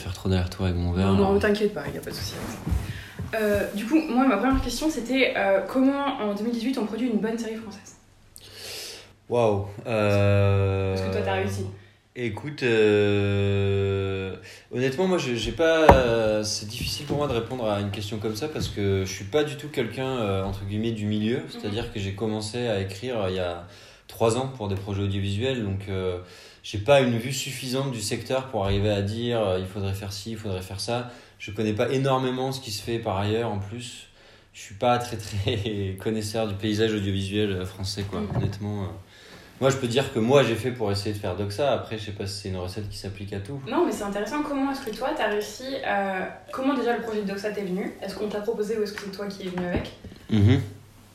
faire trop d'aller-retour avec mon verre. Non, non, t'inquiète pas, il n'y a pas de souci. Euh, du coup, moi, ma première question, c'était euh, comment en 2018 on produit une bonne série française? Waouh euh... Parce que toi, t'as réussi. Écoute, euh, honnêtement, moi, je- j'ai pas. C'est difficile pour moi de répondre à une question comme ça parce que je suis pas du tout quelqu'un entre guillemets du milieu. C'est-à-dire que j'ai commencé à écrire il y a trois ans pour des projets audiovisuels, donc euh, j'ai pas une vue suffisante du secteur pour arriver à dire euh, il faudrait faire ci, il faudrait faire ça. Je connais pas énormément ce qui se fait par ailleurs. En plus, je suis pas très très connaisseur du paysage audiovisuel euh, français, quoi. Mhm. Honnêtement. euh. Moi, je peux dire que moi, j'ai fait pour essayer de faire Doxa. Après, je sais pas si c'est une recette qui s'applique à tout. Non, mais c'est intéressant. Comment est-ce que toi, t'as réussi Comment déjà le projet de Doxa t'est venu? Est-ce qu'on t'a proposé ou est-ce que c'est toi qui es venu avec? Mhm.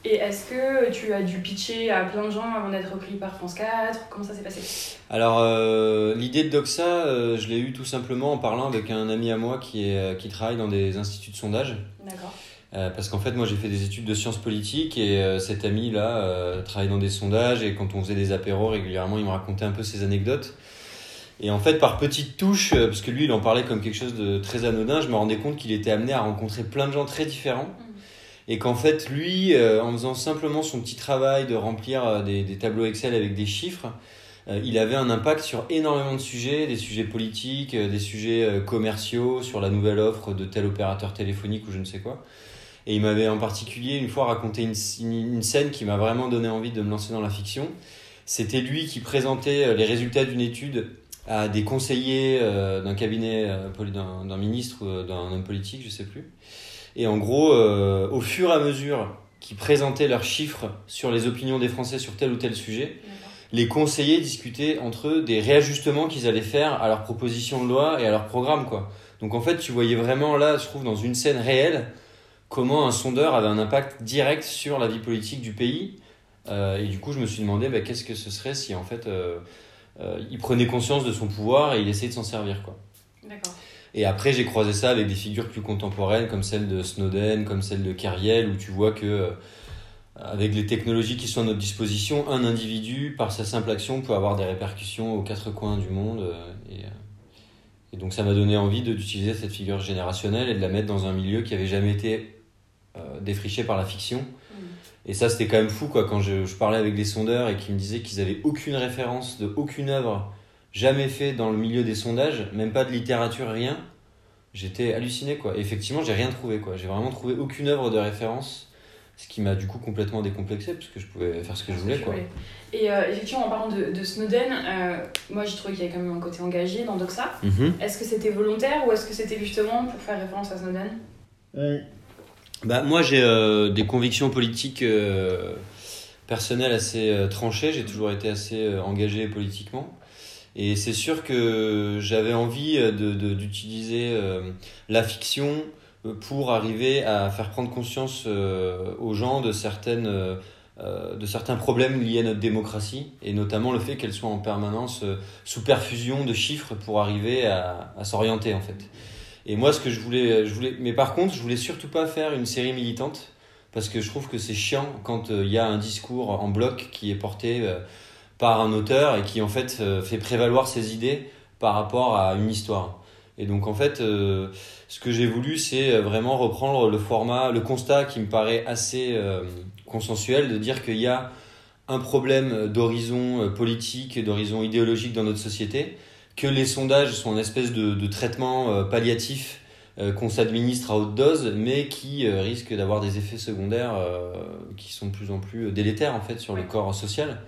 Et est-ce que tu as dû pitcher à plein de gens avant d'être repris par France 4 Comment ça s'est passé? Alors, euh, l'idée de Doxa, euh, je l'ai eue tout simplement en parlant avec un ami à moi qui, est, euh, qui travaille dans des instituts de sondage. D'accord. Euh, parce qu'en fait, moi, j'ai fait des études de sciences politiques et cet ami-là euh, travaille dans des sondages et quand on faisait des apéros régulièrement, il me racontait un peu ses anecdotes. Et en fait, par petites touches, parce que lui, il en parlait comme quelque chose de très anodin, je me rendais compte qu'il était amené à rencontrer plein de gens très différents. Et qu'en fait, lui, euh, en faisant simplement son petit travail de remplir euh, des, des tableaux Excel avec des chiffres, euh, il avait un impact sur énormément de sujets, des sujets politiques, des sujets commerciaux, sur la nouvelle offre de tel opérateur téléphonique ou je ne sais quoi. Et il m'avait en particulier une fois raconté une, une, scène qui m'a vraiment donné envie de me lancer dans la fiction. C'était lui qui présentait les résultats d'une étude à des conseillers d'un cabinet, d'un ministre ou d'un homme politique, je sais plus. Et en gros, euh, au fur et à mesure qu'ils présentaient leurs chiffres sur les opinions des Français sur tel ou tel sujet, les conseillers discutaient entre eux des réajustements qu'ils allaient faire à leurs propositions de loi et à leur programme, quoi. Donc en fait, tu voyais vraiment là, je trouve, dans une scène réelle, comment un sondeur avait un impact direct sur la vie politique du pays. Euh, et du coup, je me suis demandé bah, qu'est-ce que ce serait si en fait euh, euh, il prenait conscience de son pouvoir et il essayait de s'en servir, quoi. D'accord. Et après, j'ai croisé ça avec des figures plus contemporaines, comme celle de Snowden, comme celle de Kerriel, où tu vois que, euh, avec les technologies qui sont à notre disposition, un individu, par sa simple action, peut avoir des répercussions aux quatre coins du monde. euh, Et, euh, et donc, ça m'a donné envie d'utiliser cette figure générationnelle et de la mettre dans un milieu qui avait jamais été euh, défriché par la fiction. Mhm. Et ça, c'était quand même fou, quoi, quand je, je parlais avec des sondeurs et qu'ils me disaient qu'ils avaient aucune référence de aucune œuvre jamais fait dans le milieu des sondages, même pas de littérature, rien. J'étais halluciné, quoi. Et effectivement, j'ai rien trouvé, quoi. J'ai vraiment trouvé aucune œuvre de référence, ce qui m'a du coup complètement décomplexé, parce que je pouvais faire ce que je voulais, quoi. Et euh, effectivement, en parlant de, de Snowden, euh, moi j'ai trouvé qu'il y avait quand même un côté engagé dans Doxa. Mhm. Est-ce que c'était volontaire ou est-ce que c'était justement pour faire référence à Snowden? Bah, moi, j'ai euh, des convictions politiques euh, personnelles assez euh, tranchées. J'ai toujours été assez euh, engagé politiquement. Et c'est sûr que j'avais envie euh, de- de- d'utiliser euh, la fiction euh, pour arriver à faire prendre conscience aux gens de certaines de certains problèmes liés à notre démocratie et notamment le fait qu'elle soit en permanence sous perfusion de chiffres pour arriver à, s'orienter en fait. Et moi, ce que je voulais, je voulais, mais par contre, je voulais surtout pas faire une série militante parce que je trouve que c'est chiant quand il y a un discours en bloc qui est porté par un auteur et qui en fait euh, fait prévaloir ses idées par rapport à une histoire. Et donc en fait, euh, ce que j'ai voulu, c'est vraiment reprendre le format, le constat qui me paraît assez euh, consensuel de dire qu'il y a un problème d'horizon politique, d'horizon idéologique dans notre société, que les sondages sont une espèce de, de traitement euh, palliatif qu'on s'administre à haute dose, mais qui risque d'avoir des effets secondaires qui sont de plus en plus délétères en fait sur le corps social.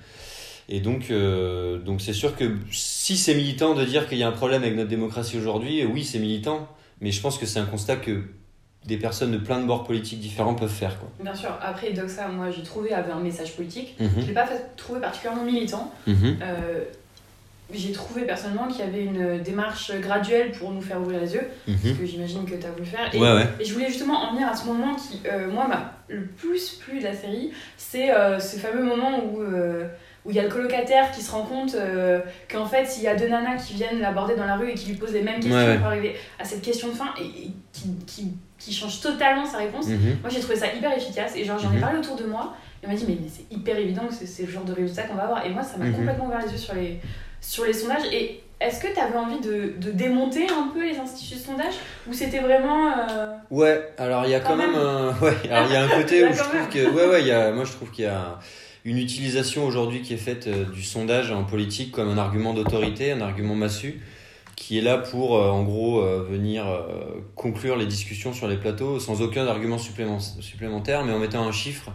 Et donc, euh, donc c'est sûr que si c'est militant de dire qu'il y a un problème avec notre démocratie aujourd'hui, oui, c'est militant, mais je pense que c'est un constat que des personnes de plein de bords politiques différents peuvent faire. Quoi. Bien sûr, après Doxa, moi j'ai trouvé avait un message politique. Je Mhm, l'ai pas trouvé particulièrement militant. mhm, Euh, j'ai trouvé personnellement qu'il y avait une démarche graduelle pour nous faire ouvrir les yeux, mhm. ce que j'imagine que tu as voulu faire. Et, Ouais, ouais. et je voulais justement en venir à ce moment qui, euh, moi, m'a le plus plu de la série, c'est euh, ce fameux moment où euh, où il y a le colocataire qui se rend compte euh, qu'en fait, s'il y a deux nanas qui viennent l'aborder dans la rue et qui lui posent les mêmes questions Ouais, ouais. pour arriver à cette question de fin et, et qui, qui, qui change totalement sa réponse, Mhm. moi j'ai trouvé ça hyper efficace et genre j'en ai Mhm. parlé autour de moi et on m'a dit mais, mais c'est hyper évident que c'est- le genre de résultat qu'on va avoir et moi ça m'a Mhm. complètement ouvert les yeux sur les, sur les sondages et est-ce que tu avais envie de, de, démonter un peu les instituts de sondage ou c'était vraiment Ouais, alors il y a quand, même, un ouais, alors il y a un côté où je trouve que ouais ouais, il y a moi je trouve qu'il y a une utilisation aujourd'hui qui est faite du sondage en politique comme un argument d'autorité, un argument massu qui est là pour, en gros, venir conclure les discussions sur les plateaux sans aucun argument supplémentaire, mais en mettant un chiffre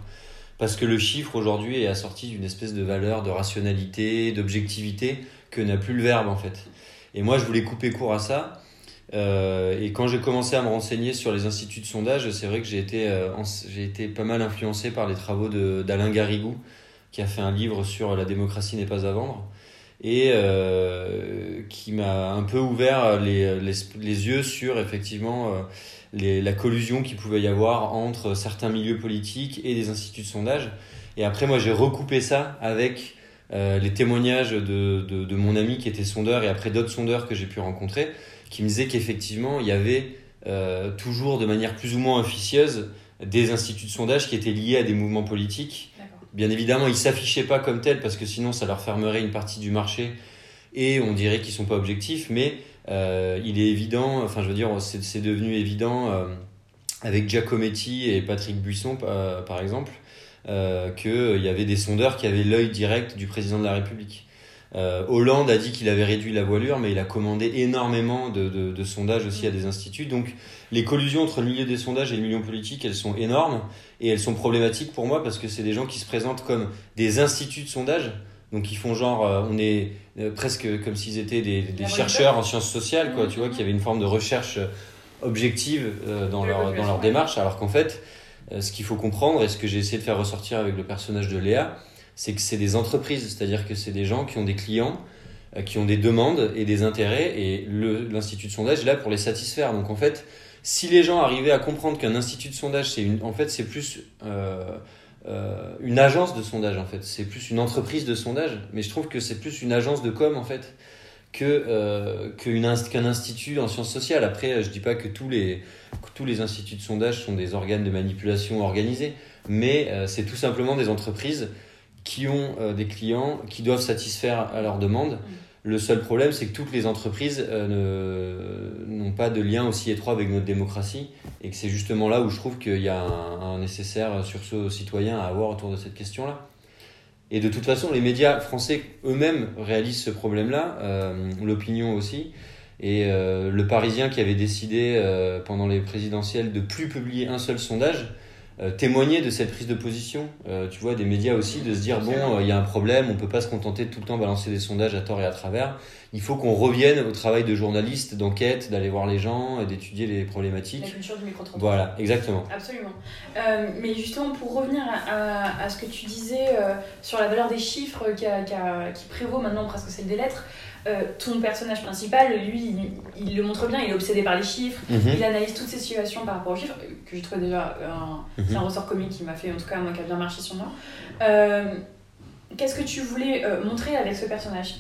parce que le chiffre aujourd'hui est assorti d'une espèce de valeur de rationalité, d'objectivité que n'a plus le verbe en fait. Et moi je voulais couper court à ça. Euh, et quand j'ai commencé à me renseigner sur les instituts de sondage, c'est vrai que j'ai été, euh, j'ai été pas mal influencé par les travaux d'Alain Garrigou, qui a fait un livre sur La démocratie n'est pas à vendre, et euh, qui m'a un peu ouvert les, les, les, yeux sur effectivement la collusion qu'il pouvait y avoir entre certains milieux politiques et des instituts de sondage. Et après, moi, j'ai recoupé ça avec euh, les témoignages de, de, de, mon ami qui était sondeur et après d'autres sondeurs que j'ai pu rencontrer, qui me disaient qu'effectivement, il y avait euh, toujours de manière plus ou moins officieuse des instituts de sondage qui étaient liés à des mouvements politiques. Bien évidemment, ils s'affichaient pas comme tels parce que sinon, ça leur fermerait une partie du marché et on dirait qu'ils sont pas objectifs, mais euh, il est évident, enfin je veux dire, c'est devenu évident euh, avec Giacometti et Patrick Buisson euh, par exemple, qu'il y avait des sondeurs qui avaient l'œil direct du président de la République. Hollande a dit qu'il avait réduit la voilure, mais il a commandé énormément de, sondages aussi à des instituts. Les collusions entre le milieu des sondages et le milieu politique, elles sont énormes et elles sont problématiques pour moi parce que c'est des gens qui se présentent comme des instituts de sondage. Donc ils font genre, euh, on est euh, presque comme s'ils étaient des, des chercheurs en sciences sociales, quoi, tu vois, qui avaient une forme de recherche euh, objective dans, leur, dans leur démarche, alors qu'en fait, ce qu'il faut comprendre, et ce que j'ai essayé de faire ressortir avec le personnage de Léa, c'est que c'est des entreprises, c'est-à-dire que c'est des gens qui ont des clients, qui ont des demandes et des intérêts, et l'institut de sondage est là pour les satisfaire. Donc en fait, si les gens arrivaient à comprendre qu'un institut de sondage, c'est en fait, c'est plus euh, une agence de sondage en fait. C'est plus une entreprise de sondage, mais je trouve que c'est plus une agence de com en fait que euh, qu'un institut en sciences sociales. Après, je dis pas que tous les instituts de sondage sont des organes de manipulation organisés, mais euh, c'est tout simplement des entreprises qui ont euh, des clients qui doivent satisfaire à leurs demandes. Le seul problème, c'est que toutes les entreprises euh, n'ont pas de lien aussi étroit avec notre démocratie et que c'est justement là où je trouve qu'il y a un, nécessaire sursaut citoyen à avoir autour de cette question-là. Et de toute façon, les médias français eux-mêmes réalisent ce problème-là, euh, l'opinion aussi. Et euh, le Parisien qui avait décidé pendant les présidentielles de plus publier un seul sondage, euh, témoigner de cette prise de position, euh, tu vois, des médias aussi, de se dire, bon, euh, il y a un problème, on peut pas se contenter de tout le temps balancer des sondages à tort et à travers. Il faut qu'on revienne au travail de journaliste, d'enquête, d'aller voir les gens, d'étudier les problématiques. La culture du micro Voilà, exactement. Absolument. mais justement, pour revenir à, à, ce que tu disais sur la valeur des chiffres qui, qui prévaut maintenant presque celle des lettres, euh, ton personnage principal, lui, il, le montre bien, il est obsédé par les chiffres, mhm. il analyse toutes ces situations par rapport aux chiffres, que je trouve déjà un, mhm. un ressort comique qui m'a fait, en tout cas, moi, qui a bien marché sur moi. Euh, qu'est-ce que tu voulais euh, montrer avec ce personnage?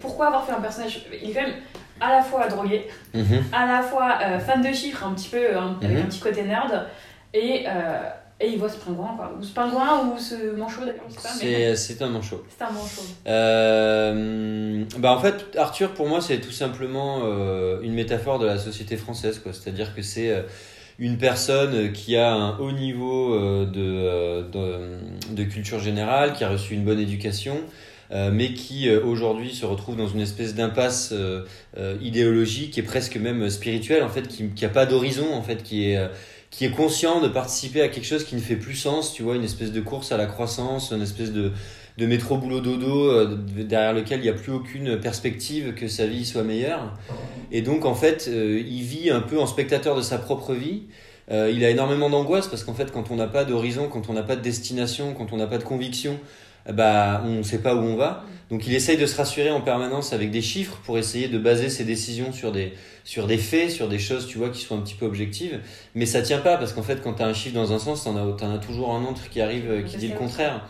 Pourquoi avoir fait un personnage Il est quand même à la fois drogué, mhm. à la fois fan de chiffres, un petit peu, avec un petit côté nerd, et et il voit ce pingouin, quoi. Ou ce pingouin ou ce manchot, d'ailleurs, je sais pas. Mais... C'est un manchot. C'est un manchot. Euh, bah en fait, Arthur, pour moi, c'est tout simplement euh, une métaphore de la société française, quoi. C'est-à-dire que c'est euh, une personne qui a un haut niveau euh, de, de, de, culture générale, qui a reçu une bonne éducation, mais qui aujourd'hui se retrouve dans une espèce d'impasse idéologique et presque même spirituelle, en fait, qui n'a pas d'horizon, en fait, qui est qui est conscient de participer à quelque chose qui ne fait plus sens, tu vois, une espèce de course à la croissance, une espèce de, de métro boulot dodo euh, derrière lequel il n'y a plus aucune perspective que sa vie soit meilleure. Et donc en fait, euh, il vit un peu en spectateur de sa propre vie. Euh, il a énormément d'angoisse parce qu'en fait, quand on n'a pas d'horizon, quand on n'a pas de destination, quand on n'a pas de conviction, bah on ne sait pas où on va. Donc il essaye de se rassurer en permanence avec des chiffres pour essayer de baser ses décisions sur des, sur des faits, sur des choses, tu vois, qui sont un petit peu objectives. Mais ça tient pas parce qu'en fait, quand tu as un chiffre dans un sens, tu en, as toujours un autre qui arrive, euh, qui dit le contraire.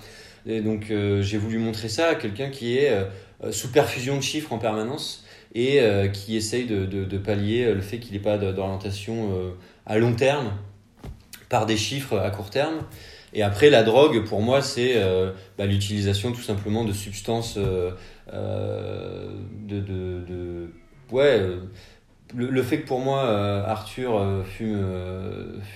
Et donc euh, j'ai voulu montrer ça à quelqu'un qui est euh, sous perfusion de chiffres en permanence et qui essaye de, de, de, pallier le fait qu'il n'ait pas d'orientation à long terme par des chiffres à court terme. Et après, la drogue, pour moi, c'est euh, bah, l'utilisation tout simplement de substances euh, de, de, de, ouais le, fait que pour moi Arthur fume,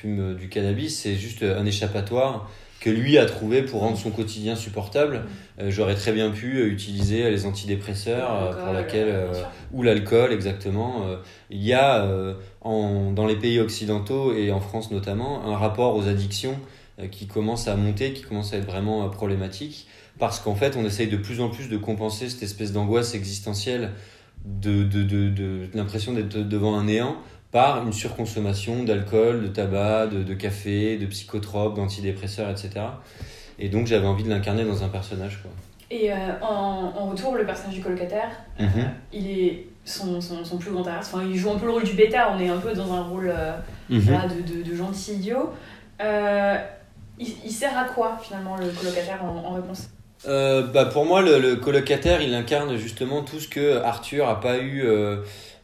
fume du cannabis c'est juste un échappatoire que lui a trouvé pour rendre son quotidien supportable. Euh, j'aurais très bien pu euh, utiliser les antidépresseurs euh, pour laquelle ou l'alcool exactement. il y a en, dans les pays occidentaux et en France notamment un rapport aux addictions qui commence à monter, qui commence à être vraiment problématique parce qu'en fait on essaye de plus en plus de compenser cette espèce d'angoisse existentielle de, de, de, de l'impression d'être devant un néant par une surconsommation d'alcool, de tabac, de, café, de psychotropes, d'antidépresseurs, etc. Et donc j'avais envie de l'incarner dans un personnage. Quoi. Et euh, en, retour, le personnage du colocataire, mhm. euh, il est son, son, plus grand artiste. Enfin, il joue un peu le rôle du bêta, on est un peu dans un rôle euh, mhm. de, de, gentil idiot. Il, sert à quoi finalement le colocataire en, réponse? Bah, Pour moi, le, le, colocataire, il incarne justement tout ce que Arthur n'a pas eu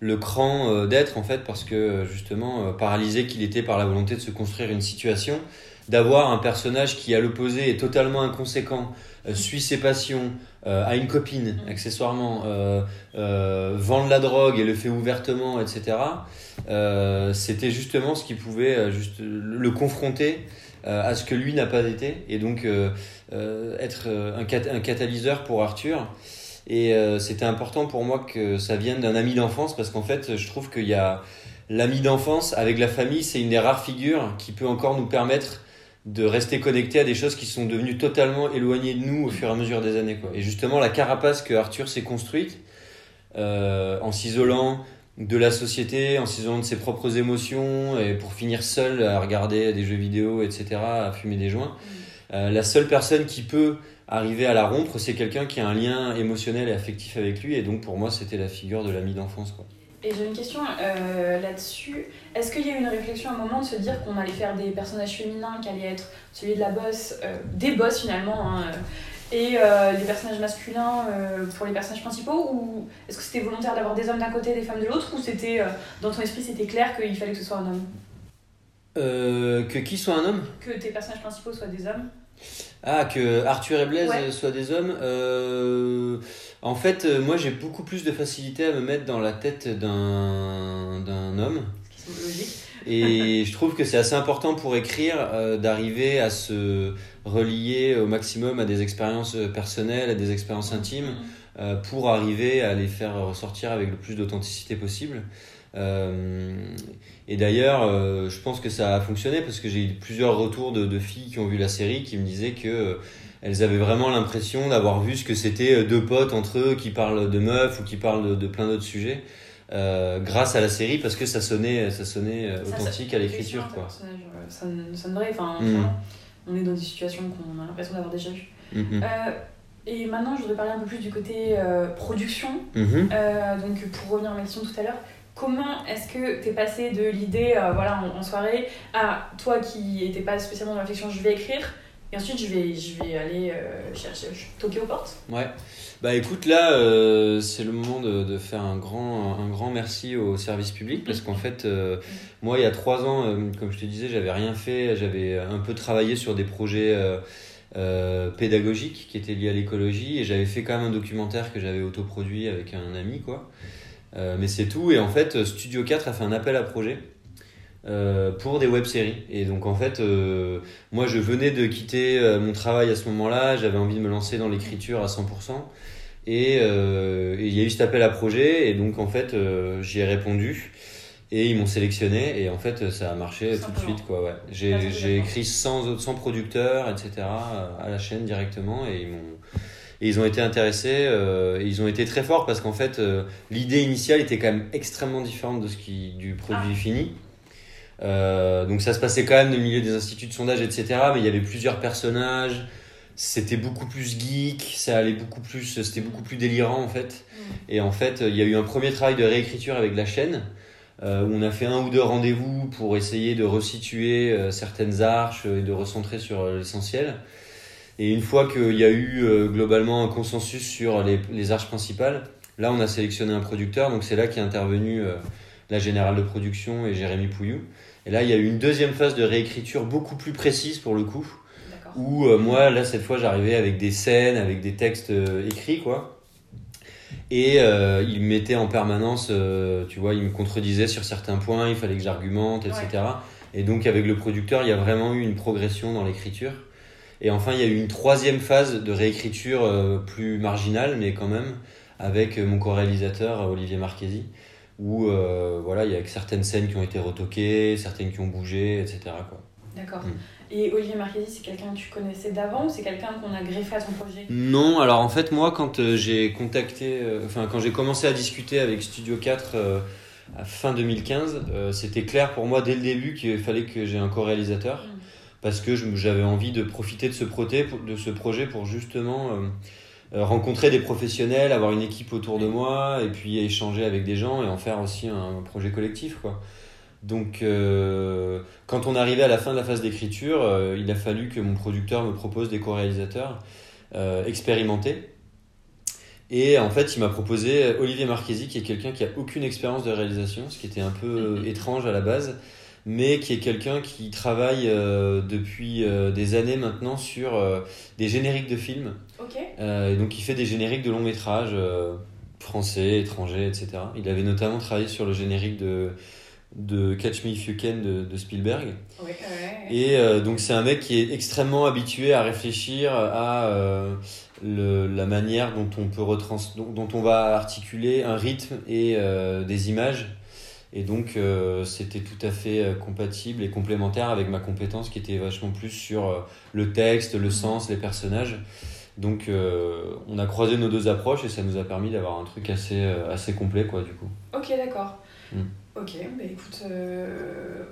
le cran euh, d'être en fait parce que euh, justement euh, paralysé qu'il était par la volonté de se construire une situation d'avoir un personnage qui à l'opposé est totalement inconséquent suit ses passions a une copine mm. accessoirement vend de la drogue et le fait ouvertement etc c'était justement ce qui pouvait juste le confronter à ce que lui n'a pas été et donc être un, catalyseur pour Arthur et euh, c'était important pour moi que ça vienne d'un ami d'enfance parce qu'en fait, je trouve qu'il y a l'ami d'enfance avec la famille, c'est une des rares figures qui peut encore nous permettre de rester connecté à des choses qui sont devenues totalement éloignées de nous au fur et à mesure des années. Quoi. Et justement, la carapace que Arthur s'est construite euh, en s'isolant de la société, en s'isolant de ses propres émotions, et pour finir seul à regarder des jeux vidéo, etc., à fumer des joints, mmh. euh, la seule personne qui peut arriver à la rompre, c'est quelqu'un qui a un lien émotionnel et affectif avec lui. Et donc pour moi, c'était la figure de l'ami d'enfance. Quoi. Et j'ai une question euh, là-dessus. Est-ce qu'il y a eu une réflexion à un moment de se dire qu'on allait faire des personnages féminins qui allaient être celui de la bosse, euh, des boss finalement, hein, euh, et des personnages masculins pour les personnages principaux Ou est-ce que c'était volontaire d'avoir des hommes d'un côté et des femmes de l'autre Ou c'était dans ton esprit c'était clair qu'il fallait que ce soit un homme? Que qui soit un homme? Que tes personnages principaux soient des hommes ah, que Arthur et Blaise soient des hommes. Euh, en fait, euh, moi j'ai beaucoup plus de facilité à me mettre dans la tête d'un, d'un homme. Et je trouve que c'est assez important pour écrire euh, d'arriver à se relier au maximum à des expériences personnelles, à des expériences intimes, mm. pour arriver à les faire ressortir avec le plus d'authenticité possible. Euh, et d'ailleurs, euh, je pense que ça a fonctionné parce que j'ai eu plusieurs retours de, de, filles qui ont vu la série qui me disaient que euh, elles avaient vraiment l'impression d'avoir vu ce que c'était deux potes entre eux qui parlent de meufs ou qui parlent de, plein d'autres sujets. Euh, grâce à la série parce que ça sonnait ça sonnait authentique à l'écriture quoi ça sonne vrai enfin mm. on est dans des situations qu'on a l'impression d'avoir déjà vues mm-hmm. et maintenant je voudrais parler un peu plus du côté production mm-hmm. donc pour revenir à ma question tout à l'heure comment est-ce que tu es passé de l'idée euh, voilà, en, soirée à toi qui n'étais pas spécialement dans la réflexion, je vais écrire et ensuite je vais, je vais aller euh, chercher, toquer aux portes Ouais. Bah écoute, là, euh, c'est le moment de, de, faire un grand, un grand merci au service public parce qu'en fait, moi, il y a trois ans, comme je te disais, j'avais rien fait, j'avais un peu travaillé sur des projets pédagogiques qui étaient liés à l'écologie et j'avais fait quand même un documentaire que j'avais autoproduit avec un ami, quoi. Euh, mais c'est tout. Et en fait, Studio 4 a fait un appel à projet euh, pour des web-séries. Et donc, en fait, euh, moi, je venais de quitter mon travail à ce moment-là. J'avais envie de me lancer dans l'écriture à 100%. Et il y a eu cet appel à projet. Et donc, en fait, j'y ai répondu. Et ils m'ont sélectionné. Et en fait, ça a marché tout de suite. Quoi, ouais. J'ai écrit sans, sans producteur, etc. à la chaîne directement. Et ils m'ont et ils ont été intéressés, euh, ils ont été très forts parce qu'en fait, euh, l'idée initiale était quand même extrêmement différente de ce qui, du produit ah. fini. Euh, donc ça se passait quand même au milieu des instituts de sondage, etc. Mais il y avait plusieurs personnages. C'était beaucoup plus geek, ça allait beaucoup plus, c'était beaucoup plus délirant en fait. Mm. Et en fait, il y a eu un premier travail de réécriture avec la chaîne. où on a fait un ou deux rendez-vous pour essayer de resituer certaines arches et de recentrer sur l'essentiel. Et une fois qu'il y a eu euh, globalement un consensus sur les, les, arches principales, là on a sélectionné un producteur, donc c'est là qu'est intervenu euh, la générale de production et Jérémy Pouillou. Et là il y a eu une deuxième phase de réécriture beaucoup plus précise pour le coup, où euh, moi là cette fois j'arrivais avec des scènes, avec des textes écrits quoi. Et euh, il mettait en permanence, euh, tu vois, il me contredisait sur certains points, il fallait que j'argumente, etc. Et donc avec le producteur, il y a vraiment eu une progression dans l'écriture. Et enfin, il y a eu une troisième phase de réécriture euh, plus marginale, mais quand même, avec mon co-réalisateur Olivier Marchesi, où voilà, il y a certaines scènes qui ont été retoquées, certaines qui ont bougé, etc. D'accord. Mm. Et Olivier Marchesi, c'est quelqu'un que tu connaissais d'avant ou c'est quelqu'un qu'on a greffé à ton projet? Non, alors en fait, moi, quand euh, j'ai contacté, euh, enfin, quand j'ai commencé à discuter avec Studio 4 euh, à fin 2015, c'était clair pour moi dès le début qu'il fallait que j'ai un co-réalisateur mm. parce que j'avais envie de profiter de ce, projet, de ce projet pour justement rencontrer des professionnels, avoir une équipe autour de moi et puis échanger avec des gens et en faire aussi un projet collectif, quoi. Donc, euh, quand on arrivait à la fin de la phase d'écriture, euh, il a fallu que mon producteur me propose des co-réalisateurs euh, expérimentés. Et en fait, il m'a proposé Olivier Marchesi, qui est quelqu'un qui a aucune expérience de réalisation, ce qui était un peu mhm. étrange à la base, mais qui est quelqu'un qui travaille depuis des années maintenant sur des génériques de films. Et donc, il fait des génériques de longs métrages français, étrangers, etc. Il avait notamment travaillé sur le générique de de Catch Me If You Can de, Spielberg. Et euh, donc c'est un mec qui est extrêmement habitué à réfléchir à euh, le, la manière dont on peut retrans dont, on va articuler un rythme et euh, des images. Et donc c'était tout à fait compatible et complémentaire avec ma compétence qui était vachement plus sur le texte, le sens, les personnages. Donc on a croisé nos deux approches et ça nous a permis d'avoir un truc assez, assez complet quoi du coup. Ok d'accord. Mm. Ok, bah écoute, euh,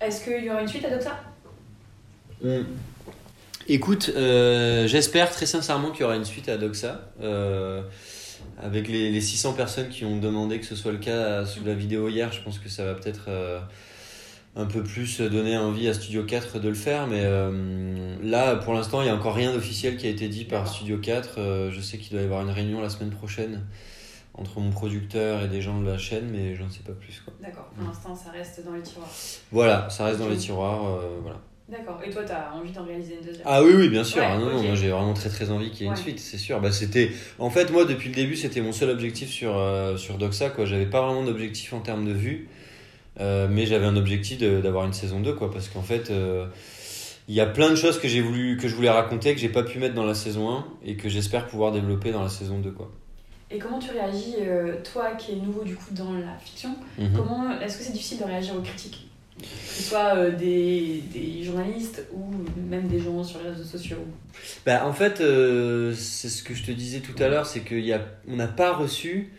est-ce qu'il y aura une suite à Doxa? Mm. Écoute, euh, j'espère très sincèrement qu'il y aura une suite à Doxa. Euh, avec les, les, 600 personnes qui ont demandé que ce soit le cas sous la vidéo hier, je pense que ça va peut-être un peu plus donner envie à Studio 4 de le faire. Mais là, pour l'instant, il n'y a encore rien d'officiel qui a été dit par Studio 4. je sais qu'il doit y avoir une réunion la semaine prochaine entre mon producteur et des gens de la chaîne, mais je ne sais pas plus. D'accord, pour l'instant ça reste dans les tiroirs. Voilà, ça reste dans les tiroirs. Euh, voilà. D'accord, et toi tu as envie d'en réaliser une deuxième? Ah oui, oui, bien sûr. Ah non, non, moi j'ai vraiment très très envie qu'il y ait une suite, c'est sûr. Bah, c'était... En fait, moi depuis le début, c'était mon seul objectif sur, euh, sur Doxa. Quoi. J'avais pas vraiment d'objectif en termes de vue, euh, mais j'avais un objectif d'avoir une saison 2, quoi, parce qu'en fait. il y a plein de choses que j'ai voulu que je voulais raconter que j'ai pas pu mettre dans la saison 1 et que j'espère pouvoir développer dans la saison 2 quoi. Et comment tu réagis, euh, toi qui es nouveau du coup dans la fiction, mhm. comment est-ce que c'est difficile de réagir aux critiques? Que ce soit euh, des, des, journalistes ou même des gens sur les réseaux sociaux? Bah, En fait, euh, c'est ce que je te disais tout à l'heure, c'est qu'on n'a pas reçu,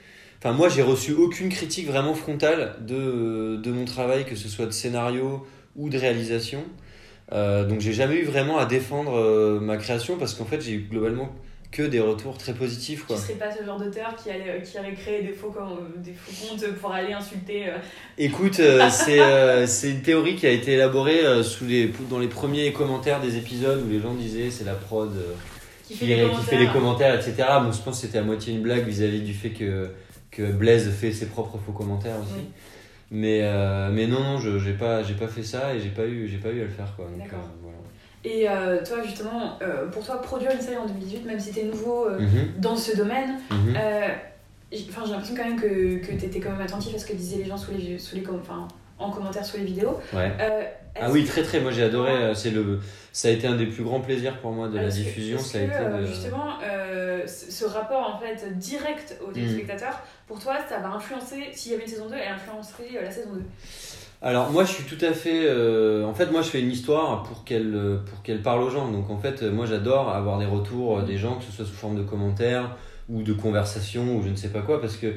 enfin moi j'ai reçu aucune critique vraiment frontale de, de, mon travail, que ce soit de scénario ou de réalisation. donc j'ai jamais eu vraiment à défendre ma création parce qu'en fait j'ai eu globalement que des retours très positifs. Quoi. Tu serais pas ce genre d'auteur qui, allait, qui aurait créé des faux, des faux comptes pour aller insulter euh. Écoute, euh, c'est euh, c'est une théorie qui a été élaborée sous les, dans les premiers commentaires des épisodes où les gens disaient c'est la prod qui, fait, les commentaires, etc. Bon, je pense que c'était à moitié une blague vis-à-vis du fait que, que Blaise fait ses propres faux commentaires aussi. Mais, mais non, non, je n'ai pas, pas fait ça et j'ai pas, eu, pas eu à le faire. Quoi. Donc, et euh, toi, justement, euh, pour toi, produire une série en 2018, même si tu es nouveau euh, mhm. dans ce domaine. Enfin, j'ai l'impression quand même que, que tu étais quand même attentif à ce que disaient les gens sous les, sous les, enfin, en commentaire sous les vidéos. Ah oui, très très, moi j'ai adoré. C'est le, ça a été un des plus grands plaisirs pour moi de la diffusion. Ça a été Justement, ce rapport en fait direct aux mhm. téléspectateurs, pour toi, ça va influencer, s'il y avait une saison 2, elle influencerait la saison 2 alors moi je suis tout à fait... Euh, en fait moi je fais une histoire pour qu'elle pour qu'elle parle aux gens. Donc en fait moi j'adore avoir des retours des gens, que ce soit sous forme de commentaires ou de conversations ou je ne sais pas quoi, parce que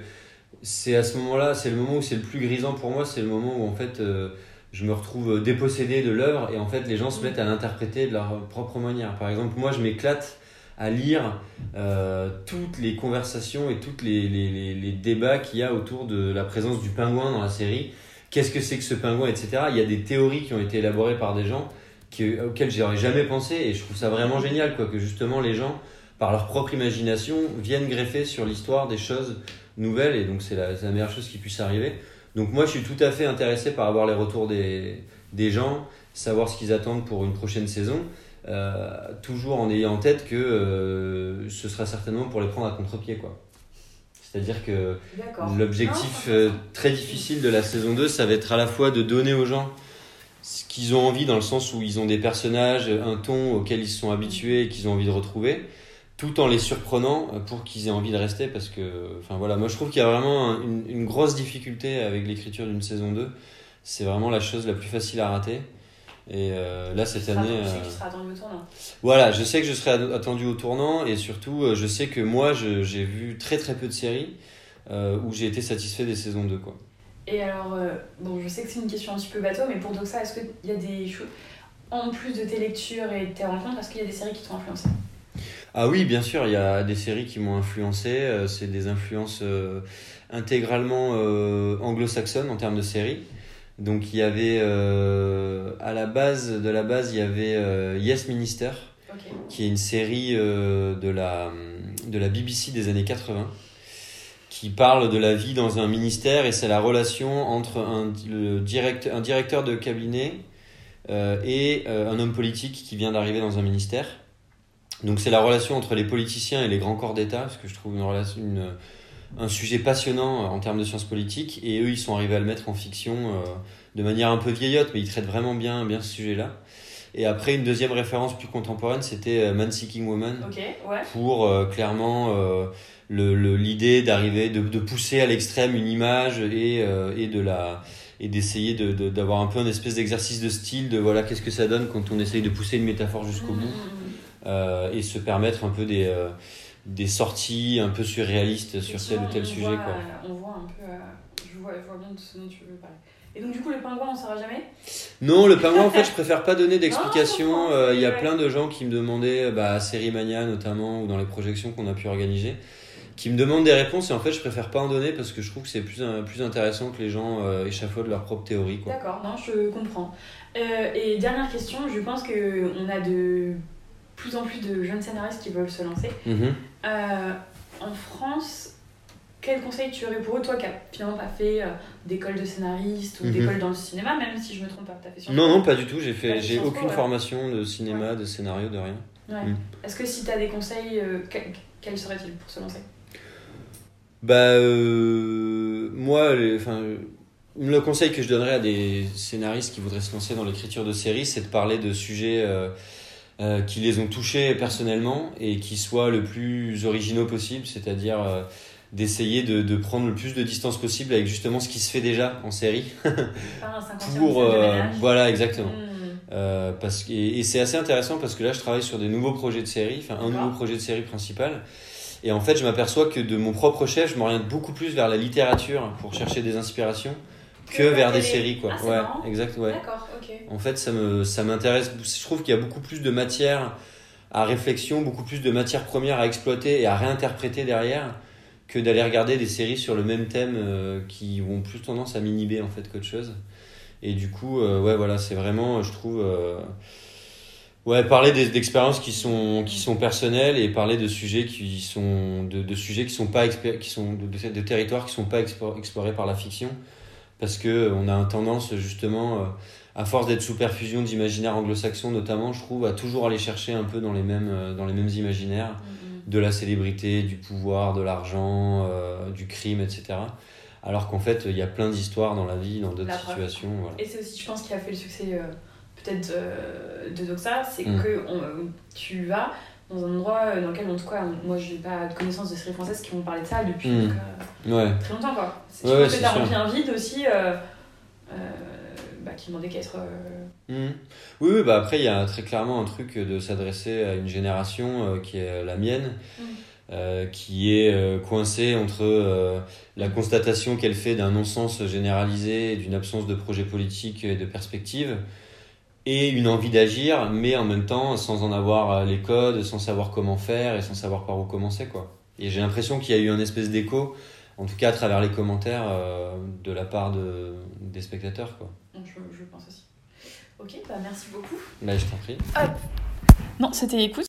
c'est à ce moment-là, c'est le moment où c'est le plus grisant pour moi, c'est le moment où en fait euh, je me retrouve dépossédé de l'œuvre et en fait les gens se mettent à l'interpréter de leur propre manière. Par exemple moi je m'éclate à lire euh, toutes les conversations et tous les, les, débats qu'il y a autour de la présence du pingouin dans la série qu'est-ce que c'est que ce pingouin, etc. Il y a des théories qui ont été élaborées par des gens qui, auxquelles j'aurais jamais pensé et je trouve ça vraiment génial, quoi, que justement les gens, par leur propre imagination, viennent greffer sur l'histoire des choses nouvelles et donc c'est la, meilleure chose qui puisse arriver. Donc moi je suis tout à fait intéressé par avoir les retours des, des gens, savoir ce qu'ils attendent pour une prochaine saison. Euh, toujours en ayant en tête que euh, ce sera certainement pour les prendre à contre-pied quoi. C'est-à-dire que l'objectif euh, très difficile de la saison 2, ça va être à la fois de donner aux gens ce qu'ils ont envie, dans le sens où ils ont des personnages, un ton auquel ils se sont habitués et qu'ils ont envie de retrouver, tout en les surprenant euh, pour qu'ils aient envie de rester. Parce que, enfin voilà, moi je trouve qu'il y a vraiment un- une, une grosse difficulté avec l'écriture d'une saison 2. C'est vraiment la chose la plus facile à rater. Et euh, là, cette année. tu sais euh, que tu seras attendu au tournant. voilà, je sais que je serai attendu au tournant et surtout, je sais que moi, j'ai vu très très peu de séries euh, où j'ai été satisfait des saisons 2. Quoi. Et alors, euh, bon, je sais que c'est une question un petit peu bateau, mais pour Doxa, est-ce qu'il y a des choses, en plus de tes lectures et de tes rencontres, est-ce qu'il y a des séries qui t'ont influencé? Ah oui, bien sûr, il y a des séries qui m'ont influencé. euh, c'est des influences euh, intégralement euh, anglo-saxonnes en termes de séries. Donc il y avait, euh, à la base de la base, il y avait Yes Minister, qui est une série de, la, de la BBC des années 80, qui parle de la vie dans un ministère et c'est la relation entre un, le direct, un directeur de cabinet euh, et euh, un homme politique qui vient d'arriver dans un ministère. Donc c'est la relation entre les politiciens et les grands corps d'État, parce que je trouve une relation, une, un sujet passionnant en termes de sciences politiques, et eux ils sont arrivés à le mettre en fiction euh, de manière un peu vieillotte, mais ils traitent vraiment bien, bien ce sujet-là. Et après, une deuxième référence plus contemporaine, c'était euh, Man Seeking Woman, Ok, ouais. pour euh, clairement euh, le- le- l'idée d'arriver, de, de pousser à l'extrême une image et, euh, et de la et d'essayer de- de- d'avoir un peu un espèce d'exercice de style de voilà qu'est-ce que ça donne quand on essaye de pousser une métaphore jusqu'au bout mm, mm. euh, et se permettre un peu des, euh, des sorties un peu surréalistes sur tel ou tel On sujet. voit, Quoi. euh, On voit un peu. euh, je, vois, je vois bien de ce dont tu veux parler. Et donc, du coup, le pingouin, on saura jamais? Non, le pingouin, en fait, je préfère pas donner d'explications. Euh, Il y a Ouais. plein de gens qui me demandaient, bah, à Série Mania notamment, ou dans les projections qu'on a pu organiser, qui me demandent des réponses et en fait, je préfère pas en donner parce que je trouve que c'est plus, euh, plus intéressant que les gens euh, échafaudent leur propre théorie. D'accord, non, je comprends. Euh, et dernière question, je pense qu'on a de plus en plus de jeunes scénaristes qui veulent se lancer. Mhm. Euh, en France, quel conseil tu aurais pour eux, toi qui n'as finalement pas fait euh, d'école de scénariste ou Mhm. d'école dans le cinéma, même si je me trompe pas, as fait Sciences Non, non, pas du tout. J'ai fait, j'ai aucune ouais. formation de cinéma, de scénario, de rien. Ouais. Mm. Est-ce que si tu as des conseils, euh, que- quels seraient-ils pour se lancer? Bah, moi, les- le conseil que je donnerais à des scénaristes qui voudraient se lancer dans l'écriture de séries, c'est de parler de sujets euh, qui les ont touchés personnellement et qui soient le plus originaux possible, c'est-à-dire euh, d'essayer de, de prendre le plus de distance possible avec justement ce qui se fait déjà en série. Pas un 50e pour euh, voilà exactement. Mm. Euh, parce que, et, et c'est assez intéressant parce que là je travaille sur des nouveaux projets de série enfin un nouveau projet de série principal. Et en fait je m'aperçois que de mon propre chef je m'oriente beaucoup plus vers la littérature pour chercher des inspirations que vers des séries quoi. Ah, ouais marrant. exact ouais. D'accord, ok. en fait ça me ça m'intéresse. Je trouve qu'il y a beaucoup plus de matière à réflexion beaucoup plus de matière première à exploiter et à réinterpréter derrière que d'aller regarder des séries sur le même thème euh, qui ont plus tendance à m'inhiber en fait qu'autre chose. Et du coup euh, ouais voilà c'est vraiment je trouve euh, ouais parler d'expériences qui sont qui sont personnelles et parler de sujets qui sont de, de sujets qui sont pas qui sont de, de, de territoires qui sont pas explorés par la fiction parce que on a une tendance justement euh, à force d'être sous perfusion d'imaginaires anglo-saxons notamment je trouve à toujours aller chercher un peu dans les mêmes euh, dans les mêmes imaginaires Mm, de la célébrité, du pouvoir, de l'argent, euh, du crime, etc. Alors qu'en fait, il y a plein d'histoires dans la vie, dans d'autres situations. Voilà. Et c'est aussi, je pense, qui a fait le succès euh, peut-être euh, de Doxa, c'est Mm. que on- tu vas dans un endroit euh, dans lequel, en tout cas, moi je n'ai pas de connaissance de séries françaises qui m'ont parlé de ça depuis Mm. donc, euh, Ouais. très longtemps. Quoi. C'est- Ouais, ouais, tu rempli un vide aussi euh, euh, bah, qui demandait qu'à être. euh, Mhm. Oui, oui, bah après, il y a très clairement un truc de s'adresser à une génération qui est la mienne, euh, qui est coincée entre la constatation qu'elle fait d'un non-sens généralisé, et d'une absence de projet politique et de perspective, et une envie d'agir, mais en même temps sans en avoir euh, les codes, sans savoir comment faire et sans savoir par où commencer. Quoi. Et j'ai l'impression qu'il y a eu un espèce d'écho, en tout cas à travers les commentaires, euh, de la part de, des spectateurs. Quoi. je, je pense aussi. Ok, bah merci beaucoup. Là, je t'en prie. Non, c'était écoute.